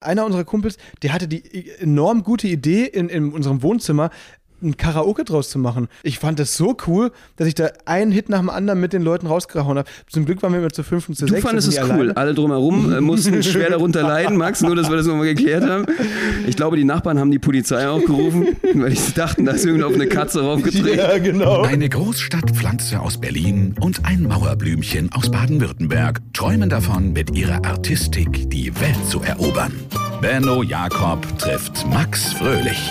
Einer unserer Kumpels, der hatte die enorm gute Idee in, in unserem Wohnzimmer, ein Karaoke draus zu machen. Ich fand das so cool, dass ich da einen Hit nach dem anderen mit den Leuten rausgehauen habe. Zum Glück waren wir immer zu fünf und zu Du sechs. fandest da es cool. alleine. Alle drumherum äh, mussten schwer darunter leiden, Max, nur dass wir das nochmal geklärt haben. Ich glaube, die Nachbarn haben die Polizei auch gerufen, weil die dachten, da ist irgendwie auf eine Katze raufgedreht. Ja, genau. Eine Großstadtpflanze aus Berlin und ein Mauerblümchen aus Baden-Württemberg träumen davon, mit ihrer Artistik die Welt zu erobern. Benno Jakob trifft Max Fröhlich.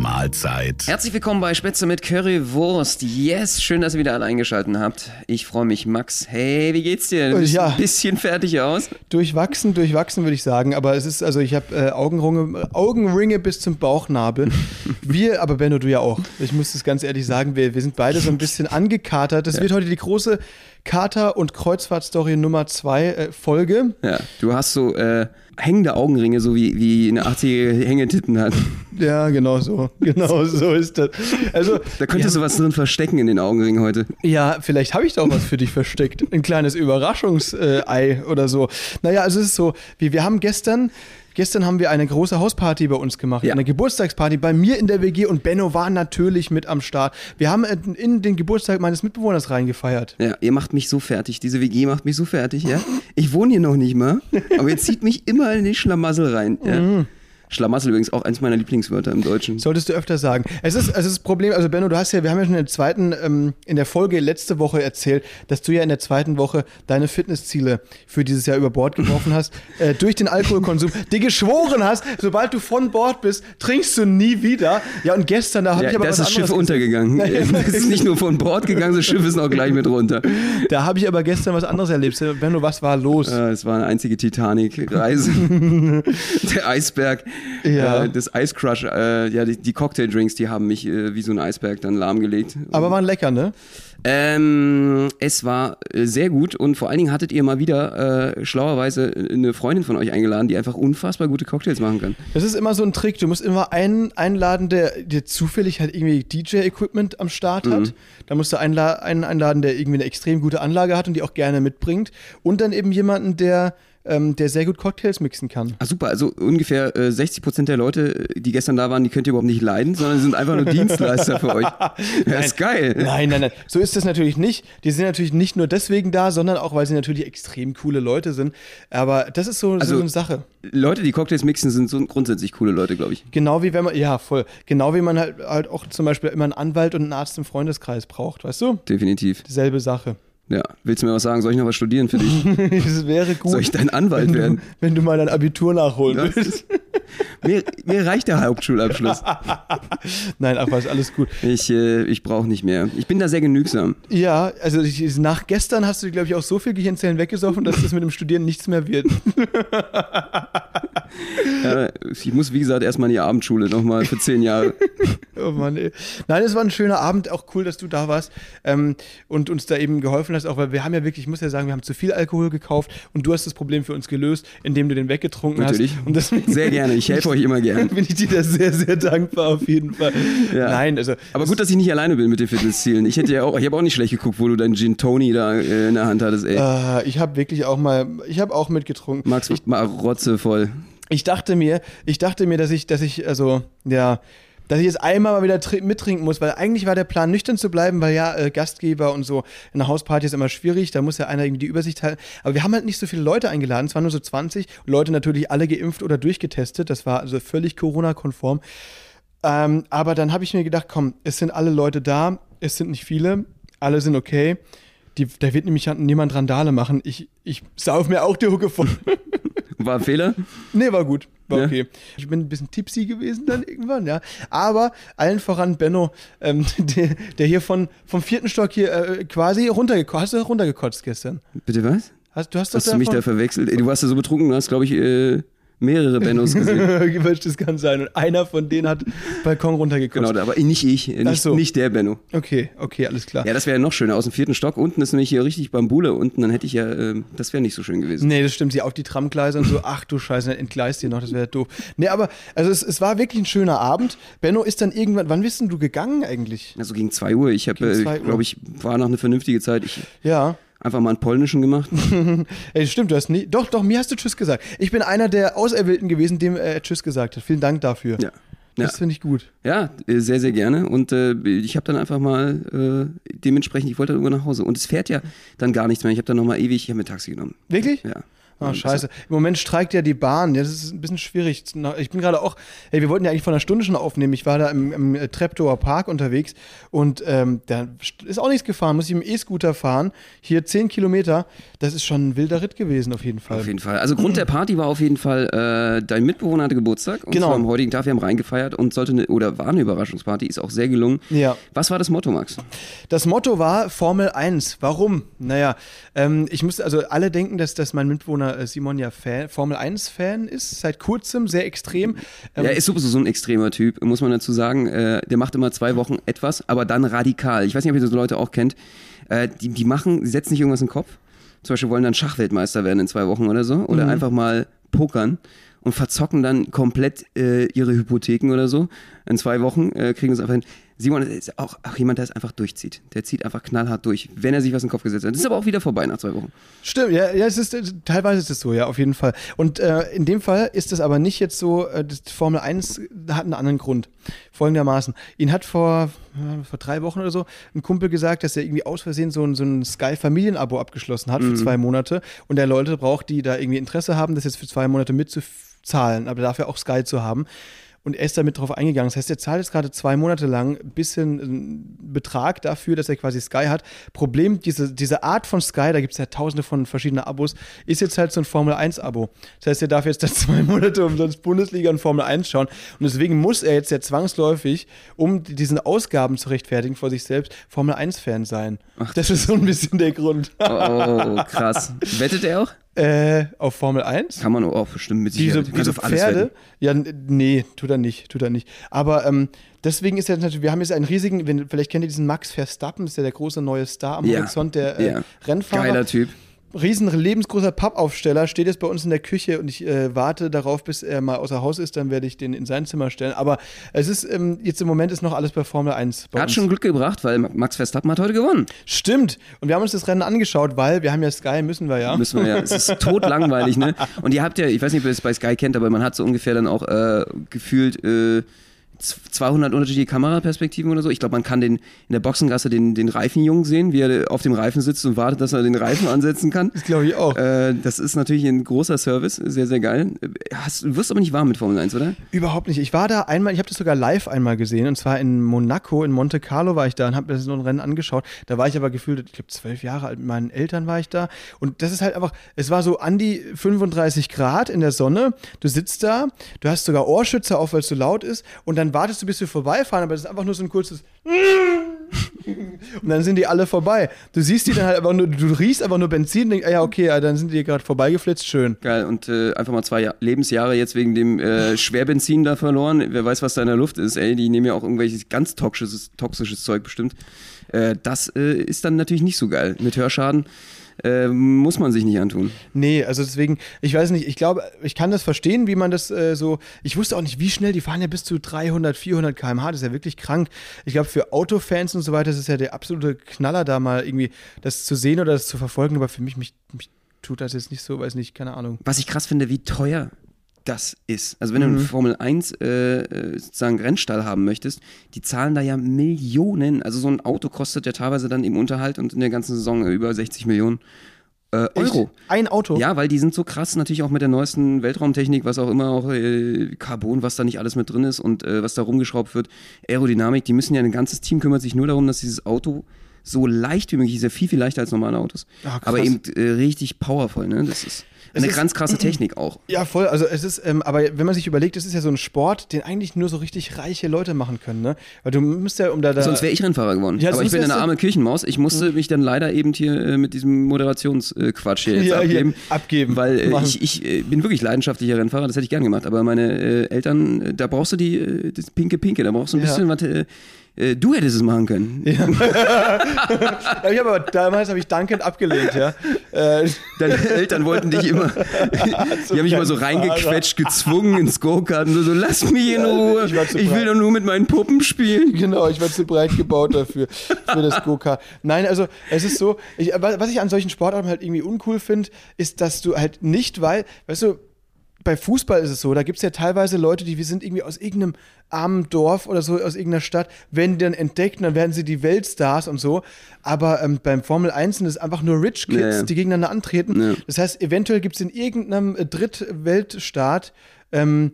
Mahlzeit. Herzlich willkommen bei Spätzle mit Currywurst. Yes, schön, dass ihr wieder alle eingeschaltet habt. Ich freue mich, Max. Hey, wie geht's dir? Du Äh, siehst ja. ein bisschen fertig aus. Durchwachsen, durchwachsen würde ich sagen. Aber es ist, also ich habe äh, Augenringe, Augenringe bis zum Bauchnabel. Wir, aber Benno, du ja auch. Ich muss das ganz ehrlich sagen, wir, wir sind beide so ein bisschen angekatert. Das wird heute die große Kater- und Kreuzfahrtstory Nummer 2 äh, Folge. Ja, du hast so äh, hängende Augenringe, so wie, wie eine 80-jährige Hängetitten hat. Ja, genau so. Genau so ist das. Also, Da könntest du was drin verstecken in den Augenringen heute. Ja, vielleicht habe ich da auch was für dich versteckt. Ein kleines Überraschungsei oder so. Naja, also es ist so, wir, wir haben gestern, gestern haben wir eine große Hausparty bei uns gemacht. Ja. Eine Geburtstagsparty bei mir in der WG und Benno war natürlich mit am Start. Wir haben äh, in den Geburtstag meines Mitbewohners reingefeiert. Ja, ihr macht mich so fertig. Diese WG macht mich so fertig, ja. Ich wohne hier noch nicht mal, aber ihr zieht mich immer in die Schlamassel rein. Ja? Mhm. Schlamassel übrigens auch eins meiner Lieblingswörter im Deutschen. Solltest du öfter sagen. Es ist, also das Problem, also Benno, du hast ja, wir haben ja schon in der zweiten, ähm, in der Folge letzte Woche erzählt, dass du ja in der zweiten Woche deine Fitnessziele für dieses Jahr über Bord geworfen hast, äh, durch den Alkoholkonsum, dir geschworen hast, sobald du von Bord bist, trinkst du nie wieder. Ja, und gestern, da habe Ja, ich aber da ist was das Schiff untergegangen. Es ist nicht nur von Bord gegangen, das Schiff ist noch gleich mit runter. Da habe ich aber gestern was anderes erlebt. Benno, was war los? Äh, Es war eine einzige Titanic-Reise. Der Eisberg, Ja. äh, das Ice Crush, äh, ja, die, die Cocktail-Drinks, die haben mich äh, wie so ein Eisberg dann lahmgelegt. Aber waren lecker, ne? Ähm, es war äh, sehr gut und vor allen Dingen hattet ihr mal wieder äh, schlauerweise eine Freundin von euch eingeladen, die einfach unfassbar gute Cocktails machen kann. Das ist immer so ein Trick. Du musst immer einen einladen, der, der zufällig halt irgendwie DJ-Equipment am Start hat. Da musst du einla einen einladen, der irgendwie eine extrem gute Anlage hat und die auch gerne mitbringt. Und dann eben jemanden, der, ähm, der sehr gut Cocktails mixen kann. Ah, super, also ungefähr äh, 60% der Leute, die gestern da waren, die könnt ihr überhaupt nicht leiden, sondern sind einfach nur Dienstleister für euch. Das ist geil. Nein, nein, nein. So ist das natürlich nicht. Die sind natürlich nicht nur deswegen da, sondern auch, weil sie natürlich extrem coole Leute sind. Aber das ist so, Also- so eine Sache. Leute, die Cocktails mixen, sind so grundsätzlich coole Leute, glaube ich. Genau wie wenn man, ja, voll. Genau wie man halt, halt auch zum Beispiel immer einen Anwalt und einen Arzt im Freundeskreis braucht, weißt du? Definitiv. Dieselbe Sache. Ja. Willst du mir was sagen? Soll ich noch was studieren für dich? Das wäre gut. Soll ich dein Anwalt wenn du, werden? wenn du mal dein Abitur nachholen Ja. willst. Mir, mir reicht der Hauptschulabschluss. Nein, ach was, alles gut. Ich, äh, ich brauche nicht mehr. Ich bin da sehr genügsam. Ja, also ich, nach gestern hast du, glaube ich, auch so viel Gehirnzellen weggesoffen, dass das mit dem Studieren nichts mehr wird. Ja, ich muss, wie gesagt, erstmal in die Abendschule nochmal für zehn Jahre. Oh Mann, ey. Nein, es war ein schöner Abend, auch cool, dass du da warst ähm, und uns da eben geholfen hast, auch weil wir haben ja wirklich, ich muss ja sagen, wir haben zu viel Alkohol gekauft und du hast das Problem für uns gelöst, indem du den weggetrunken Natürlich. hast. Deswegen Sehr gerne. Ich helfe euch immer gern. bin ich dir da sehr, sehr dankbar auf jeden Fall. Ja. Nein, also Aber gut, dass ich nicht alleine bin mit den Fitnesszielen. Ich hätte ja auch, ich habe auch nicht schlecht geguckt, wo du deinen Gin Tony da äh, in der Hand hattest, ey. äh, ich habe wirklich auch mal, ich habe auch mitgetrunken. Max, mal Rotze voll. ich dachte mir, ich dachte mir, dass ich, dass ich, also, ja, dass ich jetzt einmal mal wieder tri- mittrinken muss, weil eigentlich war der Plan, nüchtern zu bleiben, weil ja, äh, Gastgeber und so, in einer Hausparty ist immer schwierig, da muss ja einer irgendwie die Übersicht halten. Aber wir haben halt nicht so viele Leute eingeladen, es waren nur so 20, Leute natürlich alle geimpft oder durchgetestet, das war also völlig Corona-konform. Ähm, aber dann habe ich mir gedacht, komm, es sind alle Leute da, es sind nicht viele, alle sind okay. Die, da wird nämlich niemand Randale machen. Ich, ich sauf mir auch die Hucke voll. War ein Fehler? Nee, war gut. War Ja. okay. Ich bin ein bisschen tipsy gewesen dann irgendwann, ja. Aber allen voran Benno, ähm, der, der hier von, vom vierten Stock hier äh, quasi runtergekotzt. Hast du runtergekotzt gestern? Bitte was? Hast, du hast, Hast du mich da verwechselt? Ey, du warst ja so betrunken, du hast, glaube ich, äh, mehrere Bennos gesehen. das kann sein. Und einer von denen hat Balkon runtergekotzt. genau, aber nicht ich, nicht, so. nicht der Benno. Okay, okay, alles klar. Ja, das wäre ja noch schöner. Aus dem vierten Stock unten ist nämlich hier richtig Bambule unten, dann hätte ich ja, äh, das wäre nicht so schön gewesen. Nee, das stimmt. Sie auf die Tramgleise und so, ach du Scheiße, dann entgleist ihr noch, das wäre doof. Nee, aber also es, es war wirklich ein schöner Abend. Benno ist dann irgendwann, wann bist denn du gegangen eigentlich? Also gegen 2 Uhr. Ich habe, äh, glaube ich, war noch eine vernünftige Zeit. Ich Ja. Einfach mal einen polnischen gemacht. Ey, stimmt, du hast nie. Doch, doch, mir hast du Tschüss gesagt. Ich bin einer der Auserwählten gewesen, dem er Tschüss gesagt hat. Vielen Dank dafür. Ja. Ja. Das finde ich gut. Ja, äh, sehr, sehr gerne. Und äh, ich habe dann einfach mal äh, dementsprechend, ich wollte dann irgendwo nach Hause. Und es fährt ja dann gar nichts mehr. Ich habe dann nochmal ewig, ich habe mir Taxi genommen. Wirklich? Ja. Ah, scheiße. Im Moment streikt ja die Bahn. Das ist ein bisschen schwierig. Ich bin gerade auch, ey, wir wollten ja eigentlich vor einer Stunde schon aufnehmen. Ich war da im, im äh, Treptower Park unterwegs und ähm, da ist auch nichts gefahren. Muss ich im E-Scooter fahren. Hier 10 Kilometer. Das ist schon ein wilder Ritt gewesen, auf jeden Fall. Auf jeden Fall. Also Grund der Party war auf jeden Fall, äh, dein Mitbewohner hatte Geburtstag. Und Genau. zwar am heutigen Tag, wir haben reingefeiert und sollte eine, oder war eine Überraschungsparty, ist auch sehr gelungen. Ja. Was war das Motto, Max? Das Motto war Formel 1. Warum? Naja, ähm, ich musste, also alle denken, dass, dass mein Mitbewohner äh, Simon ja Fan, Formel 1-Fan ist, seit kurzem, sehr extrem. Ähm, er ist sowieso so ein extremer Typ, muss man dazu sagen. Äh, der macht immer zwei Wochen etwas, aber dann radikal. Ich weiß nicht, ob ihr so Leute auch kennt. Äh, die, die machen, die setzen sich irgendwas in den Kopf. Zum Beispiel wollen dann Schachweltmeister werden in zwei Wochen oder so. Oder Mhm. einfach mal pokern und verzocken dann komplett äh, ihre Hypotheken oder so. In zwei Wochen äh, kriegen sie es einfach hin. Simon ist auch, auch jemand, der es einfach durchzieht. Der zieht einfach knallhart durch, wenn er sich was in den Kopf gesetzt hat. Das ist aber auch wieder vorbei nach zwei Wochen. Stimmt, ja, ja es ist, äh, teilweise ist es so, ja, auf jeden Fall. Und äh, in dem Fall ist es aber nicht jetzt so, äh, Formel 1 hat einen anderen Grund. Folgendermaßen. Ihn hat vor, äh, vor drei Wochen oder so ein Kumpel gesagt, dass er irgendwie aus Versehen so ein, so ein Sky-Familienabo abgeschlossen hat für zwei Monate und er Leute braucht, die da irgendwie Interesse haben, das jetzt für zwei Monate mitzuzahlen, aber dafür auch Sky zu haben. Und er ist damit drauf eingegangen. Das heißt, er zahlt jetzt gerade zwei Monate lang ein bisschen äh, Betrag dafür, dass er quasi Sky hat. Problem, diese, diese Art von Sky, da gibt es ja tausende von verschiedenen Abos, ist jetzt halt so ein Formel-1-Abo. Das heißt, er darf jetzt da zwei Monate umsonst Bundesliga und Formel 1 schauen. Und deswegen muss er jetzt ja zwangsläufig, um diesen Ausgaben zu rechtfertigen vor sich selbst, Formel-1-Fan sein. das ist so ein bisschen der Grund. Oh, oh krass. Wettet er auch? Äh, auf Formel 1? Kann man auch bestimmt mit Diese, Sicherheit. Diese auf alles Pferde, ja, nee, tut er nicht, tut er nicht. Aber ähm, deswegen ist er natürlich, wir haben jetzt einen riesigen, vielleicht kennt ihr diesen Max Verstappen, ist ja der große neue Star am Ja, Horizont, der äh, ja. Rennfahrer. Geiler Typ. Riesen lebensgroßer Pappaufsteller, steht jetzt bei uns in der Küche und ich äh, warte darauf, bis er mal außer Haus ist, dann werde ich den in sein Zimmer stellen. Aber es ist, ähm, jetzt im Moment ist noch alles bei Formel 1 bei Hat uns. schon Glück gebracht, weil Max Verstappen hat heute gewonnen. Stimmt. Und wir haben uns das Rennen angeschaut, weil wir haben ja Sky, müssen wir ja. Müssen wir ja. Es ist totlangweilig, ne? Und ihr habt ja, ich weiß nicht, ob ihr es bei Sky kennt, aber man hat so ungefähr dann auch äh, gefühlt äh, 200 unterschiedliche Kameraperspektiven oder so. Ich glaube, man kann den in der Boxengasse den, den Reifenjungen sehen, wie er auf dem Reifen sitzt und wartet, dass er den Reifen ansetzen kann. Das glaube ich auch. Äh, das ist natürlich ein großer Service, sehr, sehr geil. Hast, du wirst aber nicht warm mit Formel 1, oder? Überhaupt nicht. Ich war da einmal, ich habe das sogar live einmal gesehen und zwar in Monaco, in Monte Carlo war ich da und habe mir so ein Rennen angeschaut. Da war ich aber gefühlt, ich glaube zwölf Jahre alt, mit meinen Eltern war ich da und das ist halt einfach, es war so an die 35 Grad in der Sonne. Du sitzt da, du hast sogar Ohrschützer auf, weil es so laut ist und dann wartest du, bis wir vorbeifahren, aber das ist einfach nur so ein kurzes und dann sind die alle vorbei. Du siehst die dann halt einfach nur, du riechst einfach nur Benzin und denkst, ah ja, okay, ja, dann sind die gerade vorbeigeflitzt, schön. Geil. Und äh, einfach mal zwei Jahr Lebensjahre jetzt wegen dem äh, Schwerbenzin da verloren. Wer weiß, was da in der Luft ist. Ey, die nehmen ja auch irgendwelches ganz toxisches, toxisches Zeug bestimmt. Äh, das äh, ist dann natürlich nicht so geil. Mit Hörschaden äh, muss man sich nicht antun. Nee, also deswegen, ich weiß nicht, ich glaube, ich kann das verstehen, wie man das äh, so, ich wusste auch nicht, wie schnell, die fahren ja bis zu 300, 400 km/h, das ist ja wirklich krank. Ich glaube, für Autofans und so weiter, das ist ja der absolute Knaller, da mal irgendwie das zu sehen oder das zu verfolgen, aber für mich, mich, mich tut das jetzt nicht so, weiß nicht, keine Ahnung. Was ich krass finde, wie teuer das ist. Also wenn du einen Formel 1 äh, äh, sozusagen Rennstall haben möchtest, die zahlen da ja Millionen. Also so ein Auto kostet ja teilweise dann im Unterhalt und in der ganzen Saison über 60 Millionen äh, Euro. Ein Auto? Ja, weil die sind so krass, natürlich auch mit der neuesten Weltraumtechnik, was auch immer, auch äh, Carbon, was da nicht alles mit drin ist und äh, was da rumgeschraubt wird, Aerodynamik, die müssen ja, ein ganzes Team kümmert sich nur darum, dass dieses Auto so leicht wie möglich ist, ja viel, viel leichter als normale Autos. Krass. Aber eben äh, richtig powervoll, ne? Das ist. Eine ist- ganz krasse Technik auch. Ja, voll. Also es ist, ähm, aber wenn man sich überlegt, es ist ja so ein Sport, den eigentlich nur so richtig reiche Leute machen können, ne? Weil du musst ja, um da, da Sonst wäre ich Rennfahrer geworden. Ja, Aber ich bin eine arme Kirchenmaus. Ich musste mich dann leider eben hier äh, mit diesem Moderationsquatsch hier jetzt Ja, hier, abgeben. abgeben. Weil äh, ich, ich äh, bin wirklich leidenschaftlicher Rennfahrer, das hätte ich gern gemacht. Aber meine äh, Eltern, äh, da brauchst du die, äh, das pinke Pinke, da brauchst du ein Ja. bisschen was. Äh, du hättest es machen können. Ja, ich hab aber damals habe ich dankend abgelehnt, ja. Äh, Deine Eltern wollten dich immer, die haben mich immer so reingequetscht, gezwungen ins Go-Kart und so, so, lass mich in Ruhe. Ich Ich will doch nur mit meinen Puppen spielen. Genau, ich war zu breit gebaut dafür, für das Go-Kart. Nein, also es ist so, ich, was ich an solchen Sportarten halt irgendwie uncool finde, ist, dass du halt nicht, weil, weißt du, bei Fußball ist es so, da gibt es ja teilweise Leute, die wir sind irgendwie aus irgendeinem armen Dorf oder so, aus irgendeiner Stadt, werden die dann entdeckt und dann werden sie die Weltstars und so. Aber ähm, beim Formel 1 sind es einfach nur Rich Kids, ja. die gegeneinander antreten. Ja. Das heißt, eventuell gibt es in irgendeinem äh, Drittweltstaat ähm,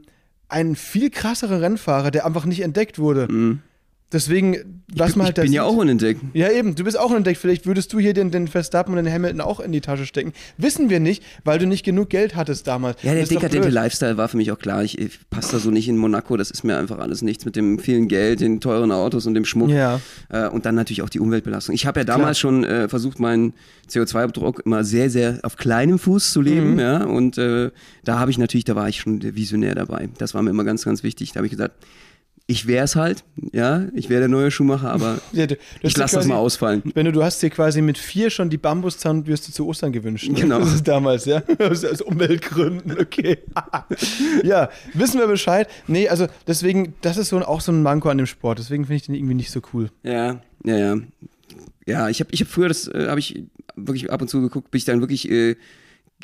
einen viel krasseren Rennfahrer, der einfach nicht entdeckt wurde. Deswegen, man ich halt da bin ja auch unentdeckt. ja, eben, du bist auch entdeckt. Vielleicht würdest du hier den, den Verstappen und den Hamilton auch in die Tasche stecken. Wissen wir nicht, weil du nicht genug Geld hattest damals. Ja, der Das dekadente. Lifestyle war für mich auch klar. Ich, ich passe da so nicht in Monaco. Das ist mir einfach alles nichts mit dem vielen Geld, den teuren Autos und dem Schmuck. Ja. Äh, und dann natürlich auch die Umweltbelastung. Ich habe ja damals schon äh, versucht, meinen CO2-Druck immer sehr, sehr auf kleinem Fuß zu Mhm. leben. Ja, und äh, da habe ich natürlich, da war ich schon der Visionär dabei. Das war mir immer ganz, ganz wichtig. Da habe ich gesagt, ich wäre es halt, ja, ich wäre der neue Schuhmacher, aber Ja, du, du ich lasse das mal ausfallen. Wenn du, du hast dir quasi mit vier schon die Bambuszahnbürste zu Ostern gewünscht. ne? Genau. Das ist damals, ja. Aus, aus Umweltgründen, okay. ja, wissen wir Bescheid. Nee, also deswegen, das ist so ein, auch so ein Manko an dem Sport. Deswegen finde ich den irgendwie nicht so cool. Ja, ja, ja. Ja, ich habe ich hab früher, das äh, habe ich wirklich ab und zu geguckt, bis ich dann wirklich äh,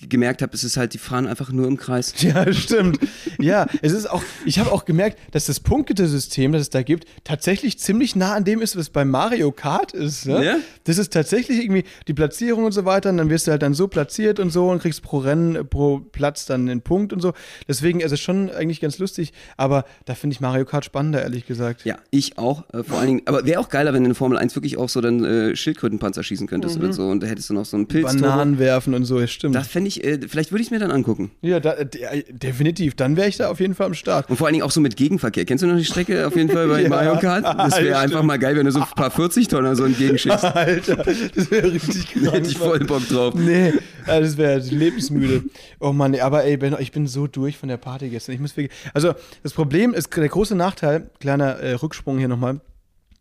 gemerkt habe, es ist halt, die fahren einfach nur im Kreis. Ja, stimmt. Ja, es ist auch, ich habe auch gemerkt, dass das Punktesystem, das es da gibt, tatsächlich ziemlich nah an dem ist, was bei Mario Kart ist. Ne? Ja? Das ist tatsächlich irgendwie die Platzierung und so weiter. Und dann wirst du halt dann so platziert und so und kriegst pro Rennen, pro Platz dann einen Punkt und so. Deswegen ist es schon eigentlich ganz lustig. Aber da finde ich Mario Kart spannender, ehrlich gesagt. Ja, ich auch. Äh, vor allen Dingen, aber wäre auch geiler, wenn du in Formel 1 wirklich auch so dann äh, Schildkrötenpanzer schießen könntest oder so. Und da hättest du noch so einen Pilz. Bananen werfen und so, das stimmt. Da fände ich, äh, vielleicht würde ich es mir dann angucken. ja, da, de- definitiv. Dann wäre ich da auf jeden Fall am Start. Und vor allen Dingen auch so mit Gegenverkehr. Kennst du noch die Strecke auf jeden Fall bei Ja. Mario Kart? Das wäre einfach mal geil, wenn du so ein paar 40-Tonner so entgegenschickst. Alter, das wäre richtig Da krank. hätte ich voll Bock drauf. Nee, ja, das wäre lebensmüde. Oh Mann, aber ey, Ben, ich bin so durch von der Party gestern. Ich muss wirklich, also das Problem ist, der große Nachteil, kleiner äh, Rücksprung hier nochmal,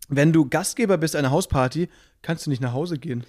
wenn du Gastgeber bist einer Hausparty, kannst du nicht nach Hause gehen.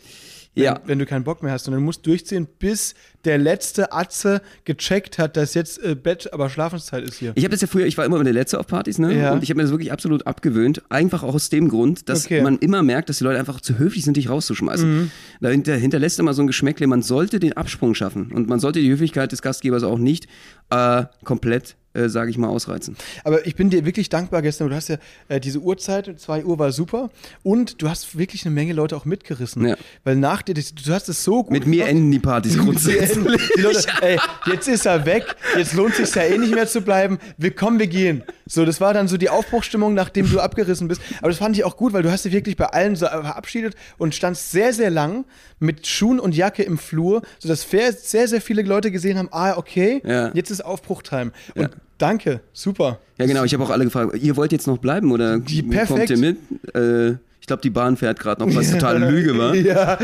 Wenn, Ja. wenn du keinen Bock mehr hast, sondern du musst durchziehen, bis der letzte Atze gecheckt hat, dass jetzt äh, Bett, aber Schlafenszeit ist hier. Ich habe das ja früher, ich war immer der Letzte auf Partys, ne? Ja. Und ich habe mir das wirklich absolut abgewöhnt. Einfach auch aus dem Grund, dass Okay. man immer merkt, dass die Leute einfach zu höflich sind, dich rauszuschmeißen. Dahinter hinterlässt immer so ein Geschmäckle, man sollte den Absprung schaffen. Und man sollte die Höflichkeit des Gastgebers auch nicht äh, komplett, äh, sage ich mal, ausreizen. Aber ich bin dir wirklich dankbar gestern. Du hast ja äh, diese Uhrzeit, 2 Uhr war super. Und du hast wirklich eine Menge Leute auch mitgerissen. Ja. Weil nach dir, du hast es so gut Mit mir gemacht. enden die Partys grundsätzlich. Die Leute, ey, jetzt ist er weg, jetzt lohnt sich ja eh nicht mehr zu bleiben. Wir kommen, wir gehen. So, das war dann so die Aufbruchstimmung, nachdem du abgerissen bist. Aber das fand ich auch gut, weil du hast dich wirklich bei allen so verabschiedet und standst sehr, sehr lang mit Schuhen und Jacke im Flur, sodass sehr, sehr viele Leute gesehen haben, ah, okay, Ja. jetzt ist Aufbruchtime. Und Ja. Danke, super. Ja, genau, ich habe auch alle gefragt, ihr wollt jetzt noch bleiben oder Die- kommt ihr mit? Äh, ich glaube, die Bahn fährt gerade noch, was totale Lüge war. Ja,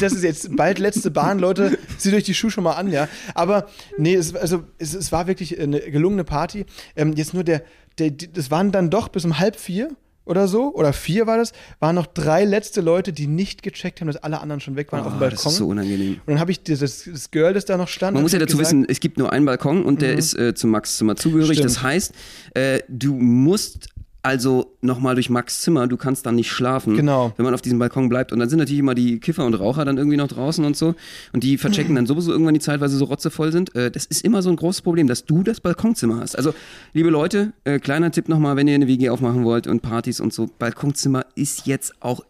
das ist jetzt bald letzte Bahn, Leute. Zieht euch die Schuhe schon mal an, ja. Aber nee, es, also, es, es war wirklich eine gelungene Party. Ähm, jetzt nur der, der, das waren dann doch bis um halb vier oder so, oder vier war das, waren noch drei letzte Leute, die nicht gecheckt haben, dass alle anderen schon weg waren auf dem Oh, Balkon. das ist so unangenehm. Und dann habe ich dieses, das Girl, das da noch stand. Man muss ja dazu gesagt, wissen, es gibt nur einen Balkon und der ist äh, zu Max Zimmer zugehörig. Stimmt. Das heißt, äh, du musst also nochmal durch Max Zimmer, du kannst dann nicht schlafen, Genau. wenn man auf diesem Balkon bleibt. Und dann sind natürlich immer die Kiffer und Raucher dann irgendwie noch draußen und so. Und die verchecken dann sowieso irgendwann die Zeit, weil sie so rotzevoll sind. Äh, das ist immer so ein großes Problem, dass du das Balkonzimmer hast. Also, liebe Leute, äh, kleiner Tipp nochmal, wenn ihr eine WG aufmachen wollt und Partys und so, Balkonzimmer ist jetzt auch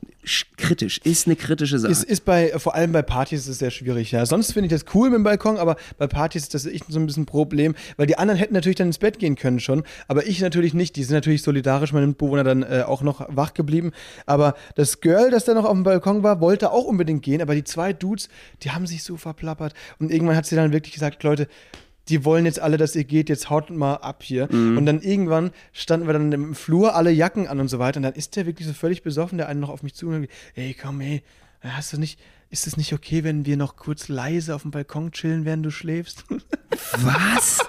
kritisch, ist eine kritische Sache. Es ist bei, vor allem bei Partys ist es sehr schwierig, ja. Sonst finde ich das cool mit dem Balkon, aber bei Partys ist das echt so ein bisschen ein Problem, weil die anderen hätten natürlich dann ins Bett gehen können schon, aber ich natürlich nicht. Die sind natürlich solidarisch, meine Mitbewohner dann äh, auch noch wach geblieben. Aber das Girl, das da noch auf dem Balkon war, wollte auch unbedingt gehen, aber die zwei Dudes, die haben sich so verplappert. Und irgendwann hat sie dann wirklich gesagt, Leute, die wollen jetzt alle, dass ihr geht, jetzt haut mal ab hier. Und dann irgendwann standen wir dann im Flur, alle Jacken an und so weiter. Und dann ist der wirklich so völlig besoffen, der eine noch auf mich zu und sagt, ey, komm, ey, hast du nicht, ist es nicht okay, wenn wir noch kurz leise auf dem Balkon chillen, während du schläfst? Was?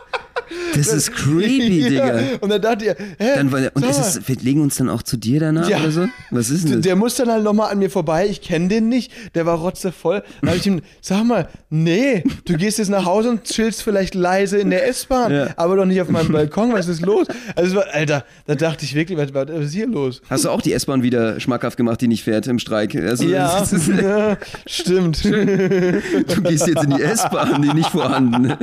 Das ist creepy, Ja. Digga. Und dann dachte ich, hä, Dann, weil, und ist es, wir legen uns dann auch zu dir danach Ja. oder so? Was ist denn das? der muss dann halt nochmal an mir vorbei, ich kenne den nicht, der war rotzevoll. Dann habe ich ihm, sag mal, nee, du gehst jetzt nach Hause und chillst vielleicht leise in der S-Bahn, Ja. aber doch nicht auf meinem Balkon, was ist los? Also, Alter, da dachte ich wirklich, was, was ist hier los? Hast du auch die S-Bahn wieder schmackhaft gemacht, die nicht fährt im Streik? Also, Ja, das ist, ja stimmt. du gehst jetzt in die S-Bahn, die nicht vorhanden.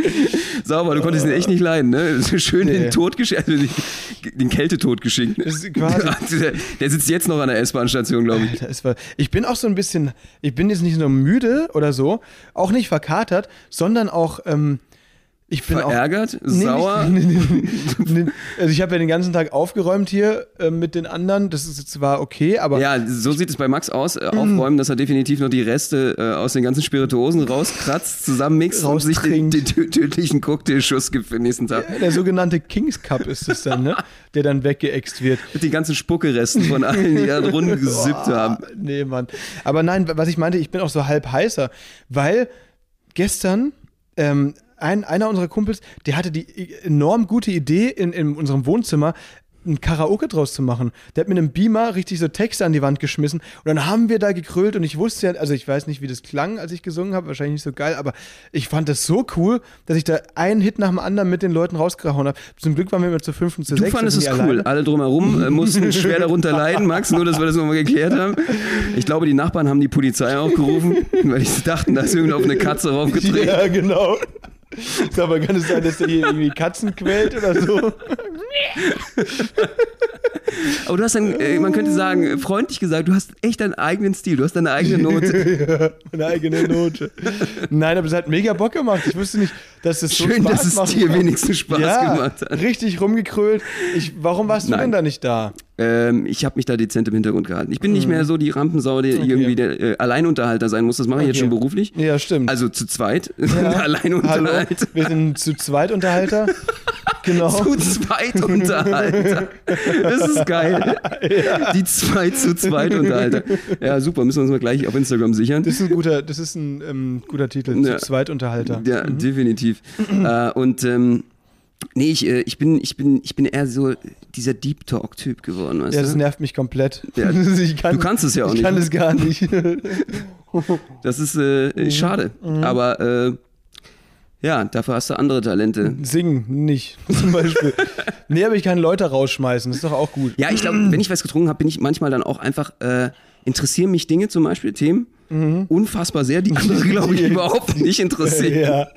Sauber, du konntest ihn echt nicht leiden, ne? Schön Nee. den Tod geschickt, also den, den Kältetod geschickt. Der, der sitzt jetzt noch an der S-Bahn-Station, glaube ich. Alter, ich bin auch so ein bisschen, ich bin jetzt nicht nur müde oder so, auch nicht verkatert, sondern auch, ähm, ich bin auch. Verärgert, Nee, sauer. Nee, nee, nee. Also ich habe ja den ganzen Tag aufgeräumt hier äh, mit den anderen. Das ist zwar okay, aber Ja, so sieht es bei Max aus. Äh, aufräumen, dass er definitiv noch die Reste äh, aus den ganzen Spirituosen rauskratzt, zusammenmixt und sich den, den tödlichen Cocktailschuss gibt für den nächsten Tag. der sogenannte Kings Cup ist es dann, ne? Der dann weggeext wird. Mit den ganzen Spuckeresten von allen, die da drunten gesippt haben. Nee, Mann. Aber nein, was ich meinte, ich bin auch so halb heißer, weil gestern ähm, ein, einer unserer Kumpels, der hatte die enorm gute Idee, in, in unserem Wohnzimmer ein Karaoke draus zu machen. Der hat mit einem Beamer richtig so Texte an die Wand geschmissen und dann haben wir da gekrölt und ich wusste ja, also ich weiß nicht, wie das klang, als ich gesungen habe, wahrscheinlich nicht so geil, aber ich fand das so cool, dass ich da einen Hit nach dem anderen mit den Leuten rausgehauen habe. Zum Glück waren wir immer zu fünf und zu Du sechs. fandest also es nie cool. Alle drumherum äh, mussten schwer darunter leiden, Max, nur dass wir das nochmal geklärt haben. Ich glaube, die Nachbarn haben die Polizei auch gerufen, weil die dachten, da ist irgendwie auf eine Katze raufgetreten. Ja, genau. Sag mal, kann es sein, dass der hier irgendwie Katzen quält oder so? Aber du hast dann, äh, man könnte sagen, freundlich gesagt, du hast echt deinen eigenen Stil, du hast deine eigene Note. ja, meine eigene Note. Nein, aber es hat mega Bock gemacht. Ich wusste nicht, dass es so Schön, Spaß dass es dir kann. wenigstens Spaß ja, gemacht hat. richtig rumgekrölt. Ich, warum warst du Nein. denn da nicht da? Ähm, ich habe mich da dezent im Hintergrund gehalten. Ich bin nicht mehr so die Rampensau, die irgendwie der äh, Alleinunterhalter sein muss. Das mache ich jetzt Okay. schon beruflich. Ja, stimmt. Also zu zweit. Ja. Hallo, Alleinunterhalter. wir sind zu zweit Unterhalter. Genau. Zu zweit Unterhalter. Das ist geil. Die zwei zu zweit Unterhalter. Ja, super. Müssen wir uns mal gleich auf Instagram sichern. Das ist ein guter, das ist ein ähm, guter Titel. Ja. Zu zweit Unterhalter. Ja, definitiv. äh, und ähm, nee, ich, äh, ich, bin, ich, bin, ich bin eher so dieser Deep Talk-Typ geworden. Weißt Ja, das du? nervt mich komplett. Ja. ich kann, Du kannst es ja auch ich nicht. kann es gar nicht. Das ist äh, schade. Aber äh, ja, dafür hast du andere Talente. Singen nicht, zum Beispiel. nee, aber ich kann Leute rausschmeißen, das ist doch auch gut. Ja, ich glaube, wenn ich was getrunken habe, bin ich manchmal dann auch einfach, äh, interessieren mich Dinge zum Beispiel, Themen, unfassbar sehr, die andere, glaube ich, überhaupt nicht interessieren. Ja,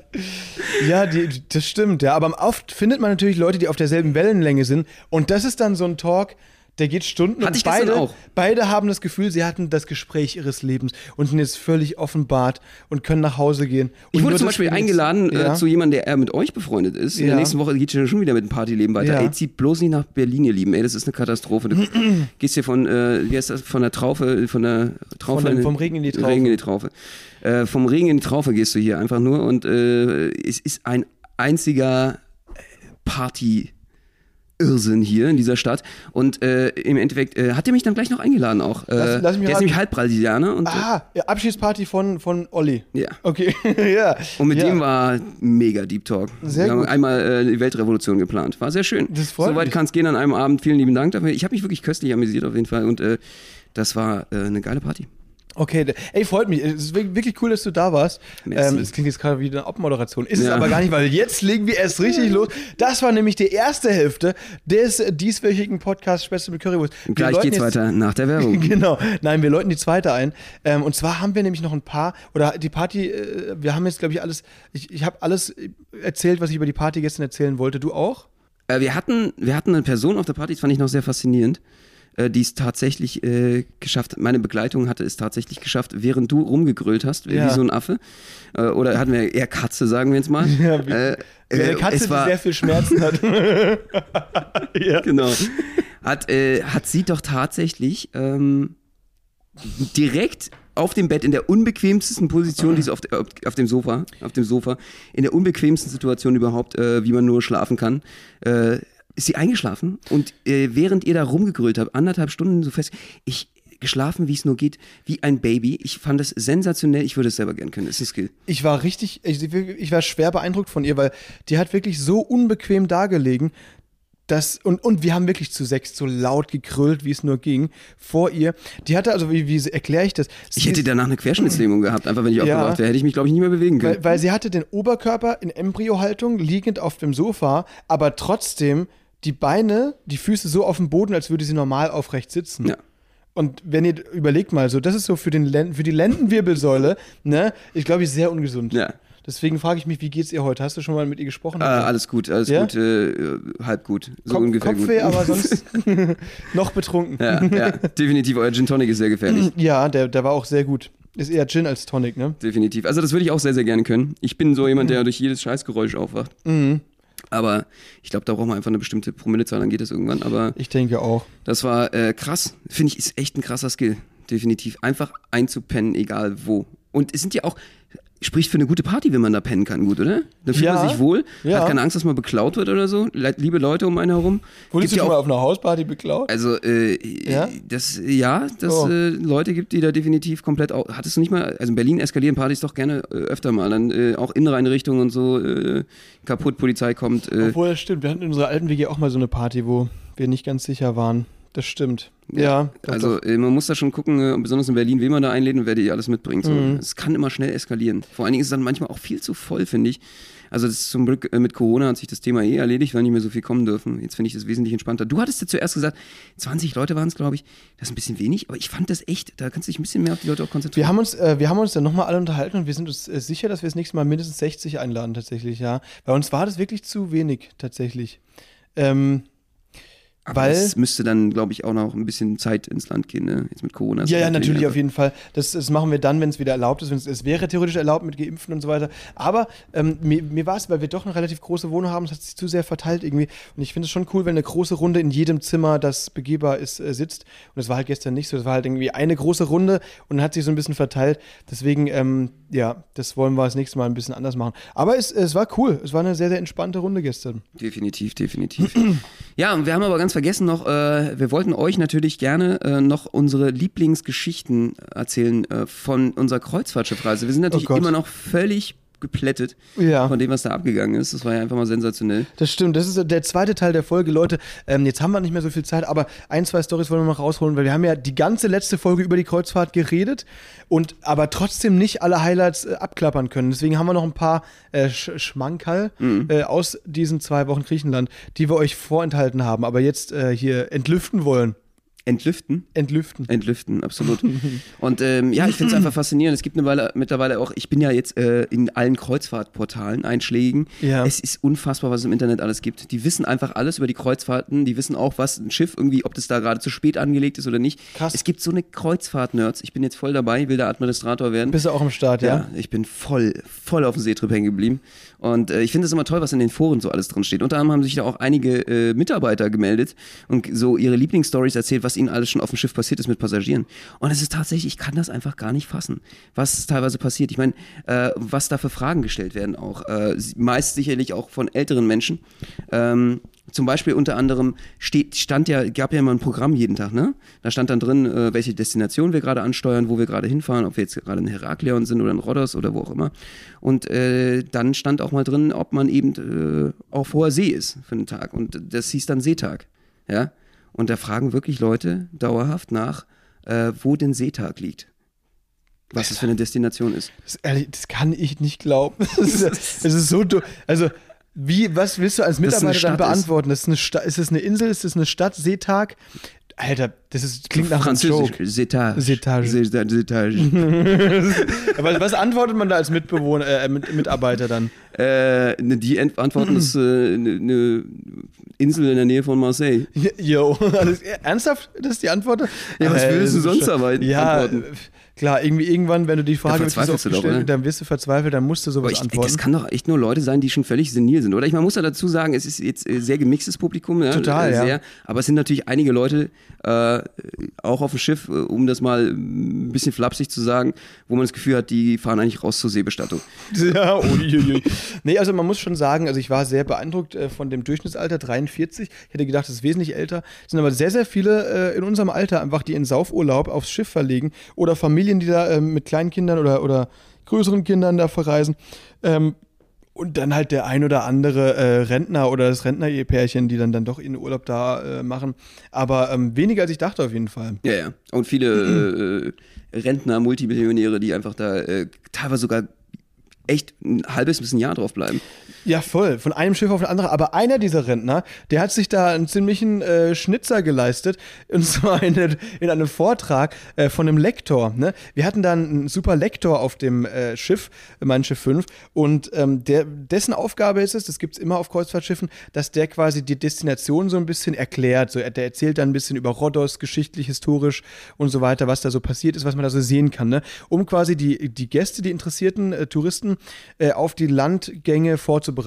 ja die, das stimmt, ja. Aber oft findet man natürlich Leute, die auf derselben Wellenlänge sind. Und das ist dann so ein Talk, der geht Stunden Hatte und ich beide, auch. beide haben das Gefühl, sie hatten das Gespräch ihres Lebens und sind jetzt völlig offenbart und können nach Hause gehen. Ich Und wurde nur zum Beispiel eingeladen ja. äh, zu jemandem, der eher mit euch befreundet ist. In der Ja. nächsten Woche geht schon wieder mit dem Partyleben weiter. Ja. Ey, zieht bloß nicht nach Berlin, ihr Lieben. Ey, das ist eine Katastrophe. Du gehst hier von, äh, wie heißt das, von der Traufe, von der Traufe. Von dem- vom Regen in die Traufe. Regen in die Traufe. Äh, vom Regen in die Traufe gehst du hier einfach nur und äh, es ist ein einziger Party. Irrsinn hier in dieser Stadt. Und äh, im Endeffekt äh, hat er mich dann gleich noch eingeladen auch. Äh, Lass- lass mich der ist nämlich Halbbrasilianer und, äh, Ah, ja, Abschiedsparty von, von Olli. ja. Okay, ja. Und mit ja. dem war mega Deep Talk. Sehr Wir haben gut. einmal äh, die Weltrevolution geplant. War sehr schön. Das freut Soweit kann es gehen an einem Abend. Vielen lieben Dank dafür. Ich habe mich wirklich köstlich amüsiert auf jeden Fall und äh, das war äh, eine geile Party. Okay, ey, freut mich. Es ist wirklich cool, dass du da warst. Merci. Ähm, es klingt jetzt gerade wie eine Abmoderation. Ist es Ja. aber gar nicht, weil jetzt legen wir erst richtig los. Das war nämlich die erste Hälfte des dieswöchigen Podcasts Spätzle mit Currywurst. Wir Gleich geht's jetzt- weiter nach der Werbung. Genau. Nein, wir läuten die zweite ein. Ähm, und zwar haben wir nämlich noch ein paar, oder die Party, äh, wir haben jetzt, glaube ich, alles, ich, ich habe alles erzählt, was ich über die Party gestern erzählen wollte. Du auch? Äh, wir, hatten, wir hatten eine Person auf der Party, das fand ich noch sehr faszinierend. Äh, die es tatsächlich äh, geschafft, meine Begleitung hatte es tatsächlich geschafft, während du rumgegrölt hast, wie Ja. so ein Affe. Äh, oder hatten wir eher Katze, sagen wir jetzt mal. Ja, wie- äh, Wie eine äh, Katze, die sehr viel Schmerzen hat. ja. genau. Hat, äh, hat sie doch tatsächlich ähm, direkt auf dem Bett in der unbequemsten Position, die es auf, auf, auf dem Sofa, auf dem Sofa, in der unbequemsten Situation überhaupt, äh, wie man nur schlafen kann, äh, ist sie eingeschlafen und äh, während ihr da rumgegrölt habt, anderthalb Stunden so fest, ich geschlafen, wie es nur geht, wie ein Baby. Ich fand das sensationell. Ich würde es selber gern können. Das ist ein Skill. Ich war richtig, ich, ich war schwer beeindruckt von ihr, weil die hat wirklich so unbequem dagelegen. Das, und, und wir haben wirklich zu sechs so laut gekrölt, wie es nur ging, vor ihr. Die hatte, also, wie, wie erkläre ich das? Ich Sie hätte ist- danach eine Querschnittslähmung gehabt, einfach wenn ich Ja. aufgewacht wäre, hätte ich mich, glaube ich, nicht mehr bewegen können. Weil, weil sie hatte den Oberkörper in Embryohaltung, liegend auf dem Sofa, aber trotzdem die Beine, die Füße so auf dem Boden, als würde sie normal aufrecht sitzen. Ja. Und wenn ihr überlegt mal, so, das ist so für, den Len für die Lendenwirbelsäule, ne, ich glaube, ich sehr ungesund. Ja. Deswegen frage ich mich, wie geht's ihr heute? Hast du schon mal mit ihr gesprochen? Äh, alles gut, alles Ja? gut, äh, halb gut. So Kopf, ungefähr Kopfweh, gut. aber sonst noch betrunken. ja, ja, definitiv. Euer Gin Tonic ist sehr gefährlich. Ja, der, der war auch sehr gut. Ist eher Gin als Tonic, ne? Definitiv. Also das würde ich auch sehr, sehr gerne können. Ich bin so jemand, der durch jedes Scheißgeräusch aufwacht. Mhm. Aber ich glaube, da braucht man einfach eine bestimmte Promillezahl, dann geht es irgendwann. Aber Ich denke auch. das war äh, krass. Finde ich, ist echt ein krasser Skill. Definitiv. Einfach einzupennen, egal wo. Und es sind ja auch, spricht für eine gute Party, wenn man da pennen kann, gut, oder? Dann fühlt Ja. man sich wohl, Ja. hat keine Angst, dass man beklaut wird oder so. Liebe Leute um einen herum. Wurdest du schon auch mal auf einer Hausparty beklaut? Also, äh, Ja? das, ja, dass Oh. äh, Leute gibt, die da definitiv komplett auch. Hattest du nicht mal, also in Berlin eskalieren Partys doch gerne äh, öfter mal. Dann äh, auch Inneneinrichtungen und so äh, kaputt, Polizei kommt. Äh, Obwohl, das stimmt. Wir hatten in unserer alten WG auch mal so eine Party, wo wir nicht ganz sicher waren. Das stimmt. Ja, doch, also doch. äh, man muss da schon gucken, äh, besonders in Berlin, wen man da einlädt und wer dir alles mitbringt. So. Mhm. Es kann immer schnell eskalieren. Vor allen Dingen ist es dann manchmal auch viel zu voll, finde ich. Also das ist zum Glück äh, mit Corona hat sich das Thema eh erledigt, weil nicht mehr so viel kommen dürfen. Jetzt finde ich das wesentlich entspannter. Du hattest ja zuerst gesagt, 20 Leute waren es, glaube ich. Das ist ein bisschen wenig, aber ich fand das echt, da kannst du dich ein bisschen mehr auf die Leute auch konzentrieren. Wir haben uns, äh, wir haben uns dann nochmal alle unterhalten und wir sind uns äh, sicher, dass wir das nächste Mal mindestens 60 einladen, tatsächlich, ja. Bei uns war das wirklich zu wenig, tatsächlich. Ähm, Aber weil. es müsste dann, glaube ich, auch noch ein bisschen Zeit ins Land gehen, ne? Jetzt mit Corona. Ja, ja, natürlich auf jeden Fall. Das, das machen wir dann, wenn es wieder erlaubt ist. Wenn's, es wäre theoretisch erlaubt mit Geimpften und so weiter. Aber ähm, mir, mir war es, weil wir doch eine relativ große Wohnung haben, es hat sich zu sehr verteilt irgendwie. Und ich finde es schon cool, wenn eine große Runde in jedem Zimmer, das begehbar ist, äh, sitzt. Und das war halt gestern nicht so. Das war halt irgendwie eine große Runde und dann hat sich so ein bisschen verteilt. Deswegen, ähm, ja, das wollen wir das nächste Mal ein bisschen anders machen. Aber es, es war cool. Es war eine sehr, sehr entspannte Runde gestern. Definitiv, definitiv. ja, und wir haben aber ganz vergessen noch, äh, wir wollten euch natürlich gerne äh, noch unsere Lieblingsgeschichten erzählen äh, von unserer Kreuzfahrtschiffreise. Wir sind natürlich Oh immer noch völlig geplättet Ja. von dem, was da abgegangen ist. Das war ja einfach mal sensationell. Das stimmt, das ist der zweite Teil der Folge, Leute. Ähm, jetzt haben wir nicht mehr so viel Zeit, aber ein, zwei Storys wollen wir noch rausholen, weil wir haben ja die ganze letzte Folge über die Kreuzfahrt geredet und aber trotzdem nicht alle Highlights äh, abklappern können. Deswegen haben wir noch ein paar äh, Sch Schmankerl äh, aus diesen zwei Wochen Griechenland, die wir euch vorenthalten haben, aber jetzt äh, hier entlüften wollen. Entlüften. Entlüften. Entlüften, absolut. Und ähm, ja, ich finde es einfach faszinierend. Es gibt eine Weile, mittlerweile auch, ich bin ja jetzt äh, in allen Kreuzfahrtportalen einschlägigen. Ja. Es ist unfassbar, was es im Internet alles gibt. Die wissen einfach alles über die Kreuzfahrten. Die wissen auch, was ein Schiff irgendwie, ob das da gerade zu spät angelegt ist oder nicht. Krass. Es gibt so eine Kreuzfahrt-Nerds. Ich bin jetzt voll dabei, will der Administrator werden. Bist du auch am Start, ja? Ja, ich bin voll, voll auf dem Seetrip hängen geblieben. Und äh, ich finde es immer toll, was in den Foren so alles drin steht. Unter anderem haben sich da auch einige äh, Mitarbeiter gemeldet und so ihre Lieblingsstories erzählt, was ihnen alles schon auf dem Schiff passiert ist mit Passagieren. Und es ist tatsächlich, ich kann das einfach gar nicht fassen, was teilweise passiert. Ich meine, äh, was da für Fragen gestellt werden auch. Äh, meist sicherlich auch von älteren Menschen. Ähm, zum Beispiel unter anderem steht, stand ja, gab ja immer ein Programm jeden Tag, ne? Da stand dann drin, äh, welche Destination wir gerade ansteuern, wo wir gerade hinfahren, ob wir jetzt gerade in Heraklion sind oder in Rhodos oder wo auch immer. Und äh, dann stand auch mal drin, ob man eben äh, auf hoher See ist für einen Tag. Und das hieß dann Seetag, ja? Und da fragen wirklich Leute dauerhaft nach, äh, wo denn Seetag liegt. Was das für eine Destination ist. Das, ehrlich, das kann ich nicht glauben. Das ist, es ist so dumm. Also, wie, was willst du als eine Mitarbeiter dann ist. beantworten? Das ist eine Sta ist es eine Insel? Ist es eine Stadt? Seetag? Alter, das ist, klingt nach Französisch. Setage. Setage. Aber was antwortet man da als Mitbewohner, äh, mit, Mitarbeiter dann? äh, ne, die antworten ist eine äh, ne- ne Insel in der Nähe von Marseille. Jo, alles, ernsthaft? Das ist die Antwort? Ja, was Äh, willst du ist sonst aber Ja, antworten? Klar, irgendwie irgendwann, wenn du die Frage wirklich so verzweifelst du doch, gestellt, dann wirst du verzweifelt, dann musst du sowas ich, antworten. das kann doch echt nur Leute sein, die schon völlig senil sind, oder? Ich, man muss ja dazu sagen, es ist jetzt äh, sehr gemixtes Publikum. Ja, Total, äh, ja. sehr, Aber es sind natürlich einige Leute, äh, auch auf dem Schiff, äh, um das mal ein bisschen flapsig zu sagen, wo man das Gefühl hat, die fahren eigentlich raus zur Seebestattung. Ja, uiuiui. Nee, also man muss schon sagen, also ich war sehr beeindruckt von dem Durchschnittsalter, 43. Ich hätte gedacht, das ist wesentlich älter. Es sind aber sehr, sehr viele äh, in unserem Alter einfach, die in Saufurlaub aufs Schiff verlegen oder Familien, die da äh, mit kleinen Kindern oder, oder größeren Kindern da verreisen. Ähm, und dann halt der ein oder andere äh, Rentner oder das Rentner-Ehepärchen, die dann, dann doch ihren Urlaub da äh, machen. Aber ähm, weniger als ich dachte auf jeden Fall. Ja, ja. Und viele äh, Rentner, Multimillionäre, die einfach da äh, teilweise sogar echt ein halbes bis ein Jahr drauf bleiben. Ja, voll. Von einem Schiff auf das andere. Aber einer dieser Rentner, der hat sich da einen ziemlichen äh, Schnitzer geleistet. Und zwar in, in einem Vortrag äh, von einem Lektor. Ne? Wir hatten da einen super Lektor auf dem äh, Schiff, mein Schiff 5. Und ähm, der, dessen Aufgabe ist es, das gibt es immer auf Kreuzfahrtschiffen, dass der quasi die Destination so ein bisschen erklärt. So, er- der erzählt dann ein bisschen über Rhodos, geschichtlich, historisch und so weiter, was da so passiert ist, was man da so sehen kann. Ne? Um quasi die, die Gäste, die interessierten äh, Touristen äh, auf die Landgänge vorzubereiten.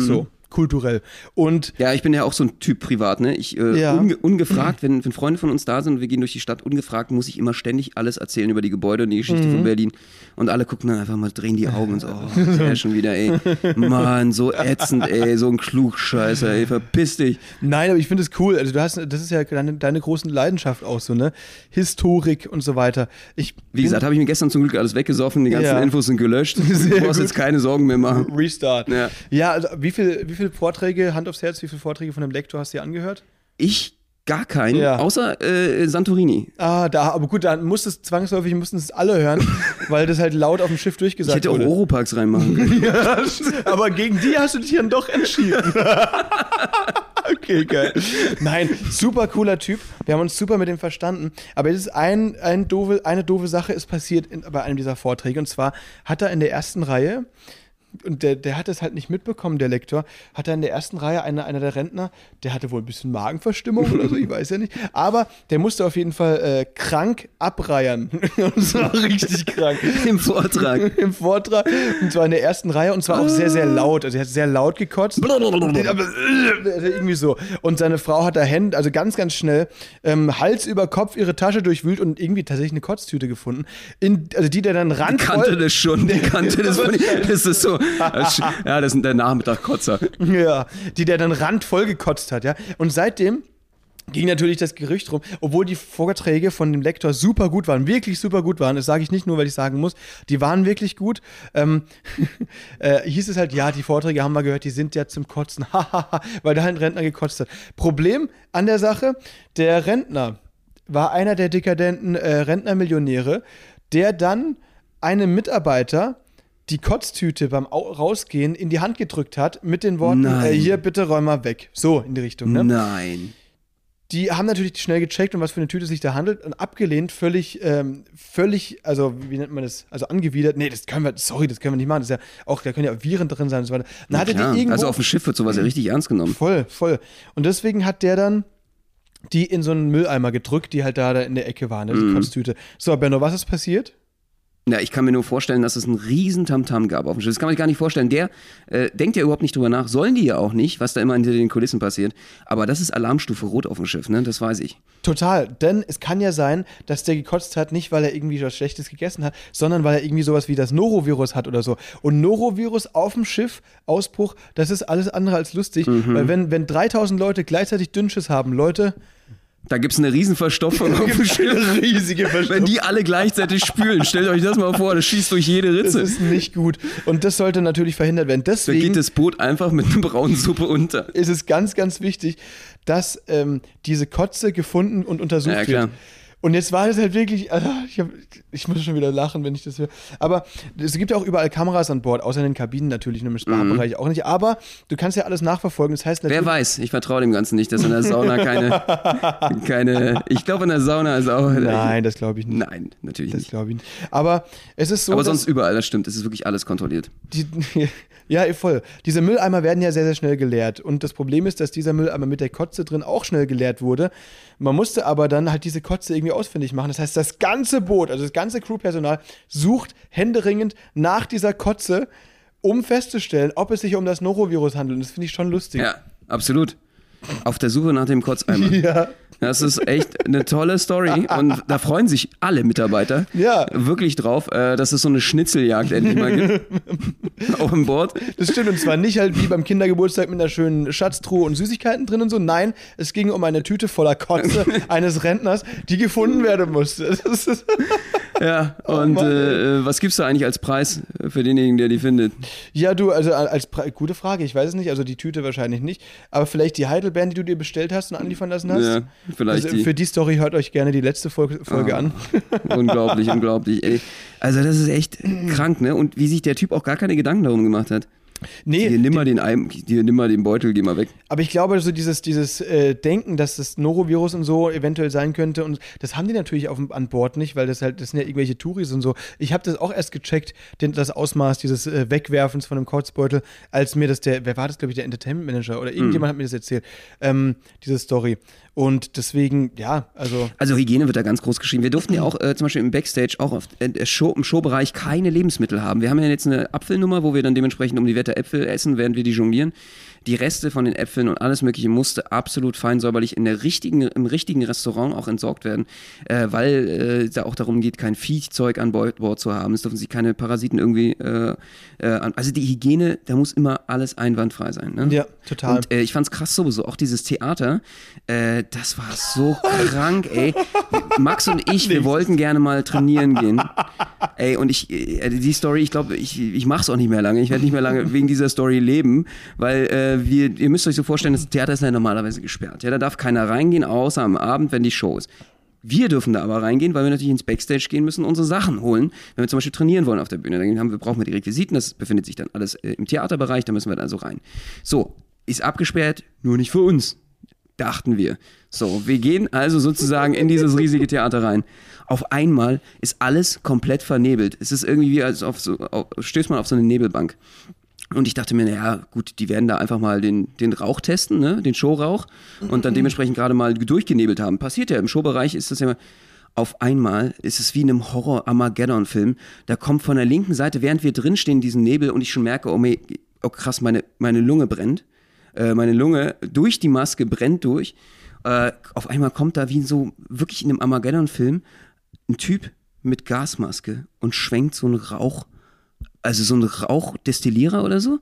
So, kulturell. Und Ja, ich bin ja auch so ein Typ privat, ne? Ich, äh, Ja. unge ungefragt, wenn, wenn Freunde von uns da sind und wir gehen durch die Stadt, ungefragt muss ich immer ständig alles erzählen über die Gebäude und die Geschichte Mhm. von Berlin. Und alle gucken dann einfach mal, drehen die Augen und so, oh, der schon wieder, ey. Mann, so ätzend, ey, so ein Klugscheißer, ey, verpiss dich. nein, aber ich finde es cool. Also du hast, das ist ja deine, deine große Leidenschaft auch so, ne? Historik und so weiter. Ich Wie gesagt, habe ich mir gestern zum Glück alles weggesoffen, die ganzen Ja. Infos sind gelöscht. Du Sehr brauchst gut. jetzt keine Sorgen mehr machen. Restart. Ja. Ja, also wie viel, wie viele Vorträge, Hand aufs Herz, wie viele Vorträge von dem Lektor hast du dir angehört? Ich gar keinen, Ja. außer äh, Santorini. Ah, da, aber gut, dann musstest zwangsläufig mussten es alle hören, weil das halt laut auf dem Schiff Ich durchgesagt hätte auch wurde. Oropax reinmachen können. Ja, aber gegen die hast du dich dann doch entschieden. okay, geil. Nein, super cooler Typ. Wir haben uns super mit ihm verstanden. Aber es ist ein, ein doofe, eine doofe Sache ist passiert in, bei einem dieser Vorträge. Und zwar hat er in der ersten Reihe und der, der hat es halt nicht mitbekommen, der Lektor, hat er in der ersten Reihe einer, einer der Rentner, der hatte wohl ein bisschen Magenverstimmung oder so, ich weiß ja nicht, aber der musste auf jeden Fall äh, krank abreiern. und zwar richtig krank. Im Vortrag. Im Vortrag, und zwar in der ersten Reihe, und zwar auch sehr, sehr laut. Also er hat sehr laut gekotzt. Äh, irgendwie so. Und seine Frau hat da Hände, also ganz, ganz schnell, ähm, Hals über Kopf ihre Tasche durchwühlt und irgendwie tatsächlich eine Kotztüte gefunden. In, also die der dann Die randvoll... kannte das schon, die kannte das von Das ist so, ja, das ist der Nachmittag-Kotzer. Ja, die der dann randvoll gekotzt hat, ja. Und seitdem ging natürlich das Gerücht rum, obwohl die Vorträge von dem Lektor super gut waren, wirklich super gut waren, das sage ich nicht nur, weil ich sagen muss, die waren wirklich gut, ähm, äh, hieß es halt, ja, die Vorträge haben wir gehört, die sind ja zum Kotzen, weil da ein Rentner gekotzt hat. Problem an der Sache, der Rentner war einer der dekadenten äh, Rentnermillionäre, der dann einem Mitarbeiter die Kotztüte beim Au Rausgehen in die Hand gedrückt hat mit den Worten, äh, hier bitte räum mal weg. So in die Richtung. Ne? Nein. Die haben natürlich schnell gecheckt, um was für eine Tüte es sich da handelt und abgelehnt, völlig, ähm, völlig, also wie nennt man das, also angewidert. Nee, das können wir, sorry, das können wir nicht machen. Das ist ja auch, da können ja Viren drin sein und so weiter. Dann hatte die irgendwo, Also auf dem Schiff wird sowas ja richtig ernst genommen. Voll, voll. Und deswegen hat der dann die in so einen Mülleimer gedrückt, die halt da, da in der Ecke waren, ne, die Kotztüte. So, Benno, was ist passiert? Ja, ich kann mir nur vorstellen, dass es einen riesen Tamtam gab auf dem Schiff. Das kann man sich gar nicht vorstellen. Der äh, denkt ja überhaupt nicht drüber nach. Sollen die ja auch nicht, was da immer hinter den Kulissen passiert. Aber das ist Alarmstufe Rot auf dem Schiff, ne? Das weiß ich. Total, denn es kann ja sein, dass der gekotzt hat, nicht weil er irgendwie was Schlechtes gegessen hat, sondern weil er irgendwie sowas wie das Norovirus hat oder so. Und Norovirus auf dem Schiff, Ausbruch, das ist alles andere als lustig, weil wenn, wenn 3000 Leute gleichzeitig Dünnschiss haben, Leute, Da gibt's eine riesen Verstopfung auf dem Schiff. riesige Wenn die alle gleichzeitig spülen, stellt euch das mal vor, das schießt durch jede das Ritze. ist nicht gut. Und das sollte natürlich verhindert werden. Da Deswegen geht das Boot einfach mit einer braunen Suppe unter. ist es ganz, ganz wichtig, dass ähm, diese Kotze gefunden und untersucht Ja, klar. wird. Und jetzt war das halt wirklich, also ich, hab, ich muss schon wieder lachen, wenn ich das höre. Aber es gibt ja auch überall Kameras an Bord, außer in den Kabinen natürlich, nur im Spa-Bereich auch nicht. Aber du kannst ja alles nachverfolgen. Das heißt Wer weiß, ich vertraue dem Ganzen nicht, dass in der Sauna keine, keine ich glaube in der Sauna ist auch, Nein, das glaube ich nicht. nein, natürlich Das nicht. glaube ich nicht. Aber es ist so, Aber sonst überall, das stimmt, es ist wirklich alles kontrolliert. die, ja, voll. Diese Mülleimer werden ja sehr, sehr schnell geleert. Und das Problem ist, dass dieser Mülleimer mit der Kotze drin auch schnell geleert wurde. Man musste aber dann halt diese Kotze irgendwie ausfindig machen. Das heißt, das ganze Boot, also das ganze Crewpersonal, sucht händeringend nach dieser Kotze, um festzustellen, ob es sich um das Norovirus handelt. Und das finde ich schon lustig. Ja, absolut. Auf der Suche nach dem Kotzeimer. Ja. Das ist echt eine tolle Story und da freuen sich alle Mitarbeiter Ja. wirklich drauf, äh, dass es so eine Schnitzeljagd endlich mal gibt. Auf dem Board. Das stimmt, und zwar nicht halt wie beim Kindergeburtstag mit einer schönen Schatztruhe und Süßigkeiten drin und so. Nein, es ging um eine Tüte voller Kotze eines Rentners, die gefunden werden musste. Ja, und Mann, äh, was gibst du eigentlich als Preis für denjenigen, der die findet? ja, du, also als Pre gute Frage, ich weiß es nicht, also die Tüte wahrscheinlich nicht, aber vielleicht die Heidelbeeren, die du dir bestellt hast und anliefern lassen hast. Ja, vielleicht also die. Für die Story hört euch gerne die letzte Folge, Folge Ah. an. unglaublich, unglaublich. Ey. Also das ist echt krank, ne? Und wie sich der Typ auch gar keine Gedanken darum gemacht hat. Nee, Hier, nimm mal den, Eim, hier, nimm mal den Beutel, geh mal weg. Aber ich glaube, so dieses, dieses äh, Denken, dass das Norovirus und so eventuell sein könnte, und das haben die natürlich auf, an Bord nicht, weil das halt, das sind ja irgendwelche Touris und so. Ich habe das auch erst gecheckt, den, das Ausmaß dieses äh, Wegwerfens von einem Kotzbeutel, als mir das der, wer war das, glaube ich, der Entertainment Manager oder irgendjemand hat mir das erzählt, ähm, diese Story. Und deswegen, ja, also. Also Hygiene wird da ganz groß geschrieben. Wir durften ja auch äh, zum Beispiel im Backstage auch auf, äh, Show, im Showbereich keine Lebensmittel haben. Wir haben ja jetzt eine Apfelnummer, wo wir dann dementsprechend um die Wette Äpfel essen, während wir die jonglieren. Die Reste von den Äpfeln und alles Mögliche musste absolut fein säuberlich in der richtigen, im richtigen Restaurant auch entsorgt werden, äh, weil äh, da auch darum geht, kein Viehzeug an Bord, zu haben. Es dürfen sich keine Parasiten irgendwie. Äh, äh, an, also die Hygiene, da muss immer alles einwandfrei sein. Ne? Ja, total. Und äh, ich fand's krass sowieso, auch dieses Theater, äh, das war so krank, ey. Max und ich, wir wollten gerne mal trainieren gehen. Ey, und ich, äh, die Story, ich glaube, ich, ich mach's auch nicht mehr lange. Ich werde nicht mehr lange wegen dieser Story leben, weil äh, wir, ihr müsst euch so vorstellen, das Theater ist ja normalerweise gesperrt. Ja, da darf keiner reingehen, außer am Abend, wenn die Show ist. Wir dürfen da aber reingehen, weil wir natürlich ins Backstage gehen müssen, unsere Sachen holen, wenn wir zum Beispiel trainieren wollen auf der Bühne. Dann haben wir, brauchen wir die Requisiten, das befindet sich dann alles äh, im Theaterbereich, da müssen wir dann also rein. So, ist abgesperrt, nur nicht für uns, dachten wir. So, wir gehen also sozusagen in dieses riesige Theater rein. Auf einmal ist alles komplett vernebelt. Es ist irgendwie wie als auf so, auf, stößt man auf so eine Nebelbank. Und ich dachte mir, naja, gut, die werden da einfach mal den, den Rauch testen, ne? den Showrauch, und dann dementsprechend gerade mal durchgenebelt haben. Passiert ja, im Showbereich ist das ja immer. Auf einmal ist es wie in einem Horror-Armageddon-Film. Da kommt von der linken Seite, während wir drinstehen, diesen Nebel und ich schon merke, oh, meh, oh krass, meine, meine Lunge brennt. Äh, meine Lunge durch die Maske brennt durch. Äh, auf einmal kommt da wie so, wirklich in einem Armageddon-Film, ein Typ mit Gasmaske und schwenkt so einen Rauch also so ein Rauchdestillierer oder so.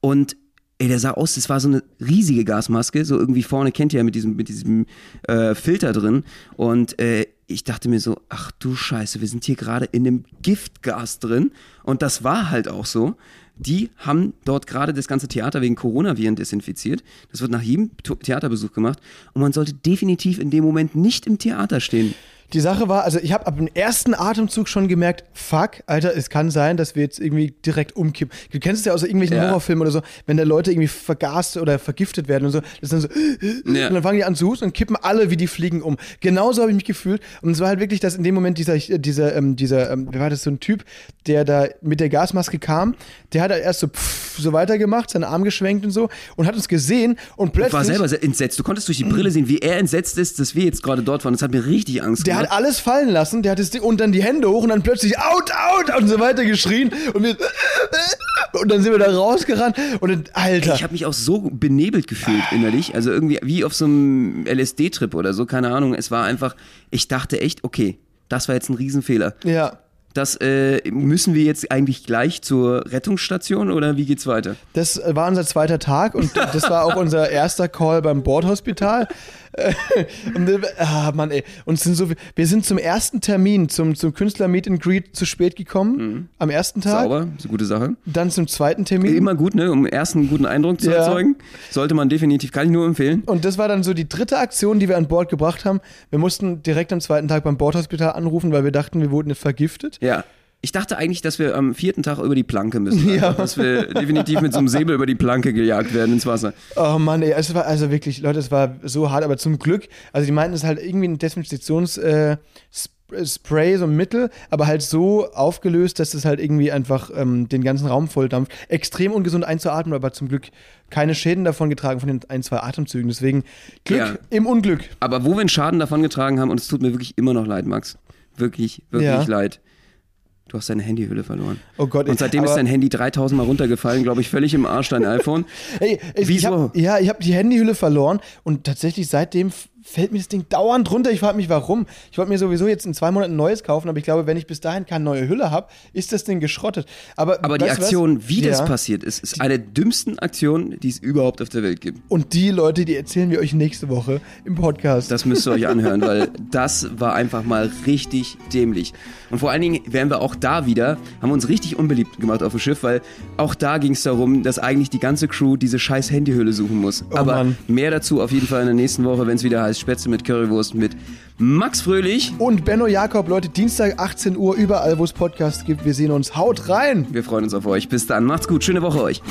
Und ey, der sah aus, das war so eine riesige Gasmaske, so irgendwie vorne kennt ihr ja mit diesem, mit diesem äh, Filter drin. Und äh, ich dachte mir so, ach du Scheiße, wir sind hier gerade in einem Giftgas drin. Und das war halt auch so. Die haben dort gerade das ganze Theater wegen Coronaviren desinfiziert. Das wird nach jedem Theaterbesuch gemacht. Und man sollte definitiv in dem Moment nicht im Theater stehen. Die Sache war, also ich habe ab dem ersten Atemzug schon gemerkt, fuck, Alter, es kann sein, dass wir jetzt irgendwie direkt umkippen. Du kennst es ja aus irgendwelchen Ja. Horrorfilmen oder so, wenn da Leute irgendwie vergast oder vergiftet werden und so, das ist dann so, Ja. und dann fangen die an zu husten und kippen alle wie die Fliegen um. Genauso habe ich mich gefühlt. Und es war halt wirklich, dass in dem Moment dieser, dieser, ähm, dieser, ähm, wer war das, so ein Typ, der da mit der Gasmaske kam, der hat halt erst so, pff, so weitergemacht, seinen Arm geschwenkt und so und hat uns gesehen und plötzlich. Ich war selber sehr entsetzt. Du konntest durch die Brille sehen, wie er entsetzt ist, dass wir jetzt gerade dort waren. Das hat mir richtig Angst gemacht. Hat alles fallen lassen, der hat Ding und dann die Hände hoch und dann plötzlich out, out und so weiter geschrien und wir und dann sind wir da rausgerannt und dann, Alter. Ich habe mich auch so benebelt gefühlt innerlich, also irgendwie wie auf so einem LSD-Trip oder so, keine Ahnung. Es war einfach, ich dachte echt, okay, das war jetzt ein Riesenfehler. ja, Das äh, müssen wir jetzt eigentlich gleich zur Rettungsstation oder wie geht's weiter? das war unser zweiter Tag und das war auch unser erster Call beim Bordhospital. und, ah, Mann, ey. Und sind so, wir sind zum ersten Termin, zum, zum Künstler Meet and Greet zu spät gekommen. Am ersten Tag. Sauber, ist eine gute Sache. Dann zum zweiten Termin. Immer gut, ne? Um erst einen guten Eindruck zu Ja. erzeugen. Sollte man definitiv, kann ich nur empfehlen. Und das war dann so die dritte Aktion, die wir an Bord gebracht haben. Wir mussten direkt am zweiten Tag beim Bordhospital anrufen, weil wir dachten, wir wurden vergiftet. Ja. Ich dachte eigentlich, dass wir am vierten Tag über die Planke müssen. Ja. Einfach, Dass wir definitiv mit so einem Säbel über die Planke gejagt werden ins Wasser. Oh Mann, ey, es war also wirklich, Leute, es war so hart, aber zum Glück, also die meinten, es ist halt irgendwie ein Desinfektionsspray, äh, Spray, so ein Mittel, aber halt so aufgelöst, dass es halt irgendwie einfach ähm, den ganzen Raum volldampft. Extrem ungesund einzuatmen, aber zum Glück keine Schäden davon getragen von den ein, zwei Atemzügen. Deswegen Glück Ja. im Unglück. Aber wo wir einen Schaden davongetragen haben, und es tut mir wirklich immer noch leid, Max. Wirklich, wirklich Ja. leid. Du hast deine Handyhülle verloren. Oh Gott, Und seitdem ist dein Handy 3000 Mal runtergefallen, glaube ich, völlig im Arsch, dein iPhone. Hey, ich, Wieso? Ich hab, ja, ich habe die Handyhülle verloren und tatsächlich seitdem fällt mir das Ding dauernd runter. Ich frage mich, warum. Ich wollte mir sowieso jetzt in zwei Monaten ein neues kaufen, aber ich glaube, wenn ich bis dahin keine neue Hülle habe, ist das Ding geschrottet. Aber, Aber die du was? Aktion, wie das Ja. passiert ist, ist eine der dümmsten Aktionen, die es überhaupt auf der Welt gibt. Und die Leute, die erzählen wir euch nächste Woche im Podcast. Das müsst ihr euch anhören, weil das war einfach mal richtig dämlich. Und vor allen Dingen wären wir auch da wieder, haben wir uns richtig unbeliebt gemacht auf dem Schiff, weil auch da ging es darum, dass eigentlich die ganze Crew diese scheiß Handyhülle suchen muss. Oh Aber Mann. mehr dazu auf jeden Fall in der nächsten Woche, wenn es wieder heißt Spätzle mit Currywurst mit Max Fröhlich. und Benno Jakob, Leute, Dienstag 18 Uhr, überall, wo es Podcasts gibt. Wir sehen uns. Haut rein! Wir freuen uns auf euch. Bis dann. Macht's gut. Schöne Woche euch.